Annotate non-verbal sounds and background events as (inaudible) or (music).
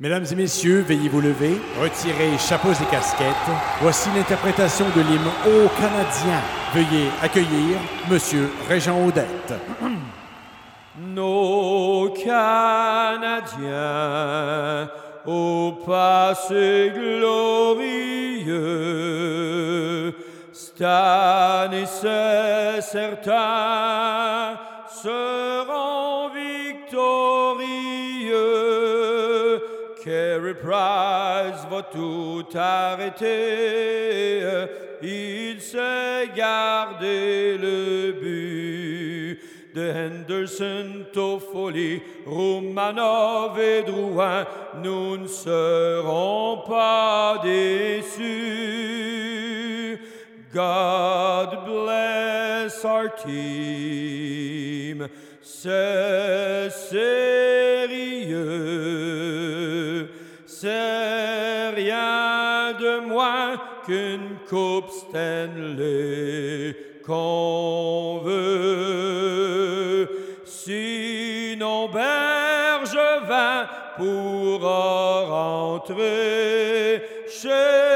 Mesdames et messieurs, veuillez vous lever, retirez chapeaux et casquettes. Voici l'interprétation de l'hymne Ô Canadien. Veuillez accueillir Monsieur Régent Audette. (clears throat) Nos Canadiens, au passé glorieux, certain, seront Carey Price va tout arrêter, il sait garder le but de Henderson, Toffoli, Romanov et Drouin, nous ne serons pas déçus. God bless our team, c'est sérieux, rien de moins qu'une coupe Stanley qu'on veut. Sinon Bergevin pourra rentrer chez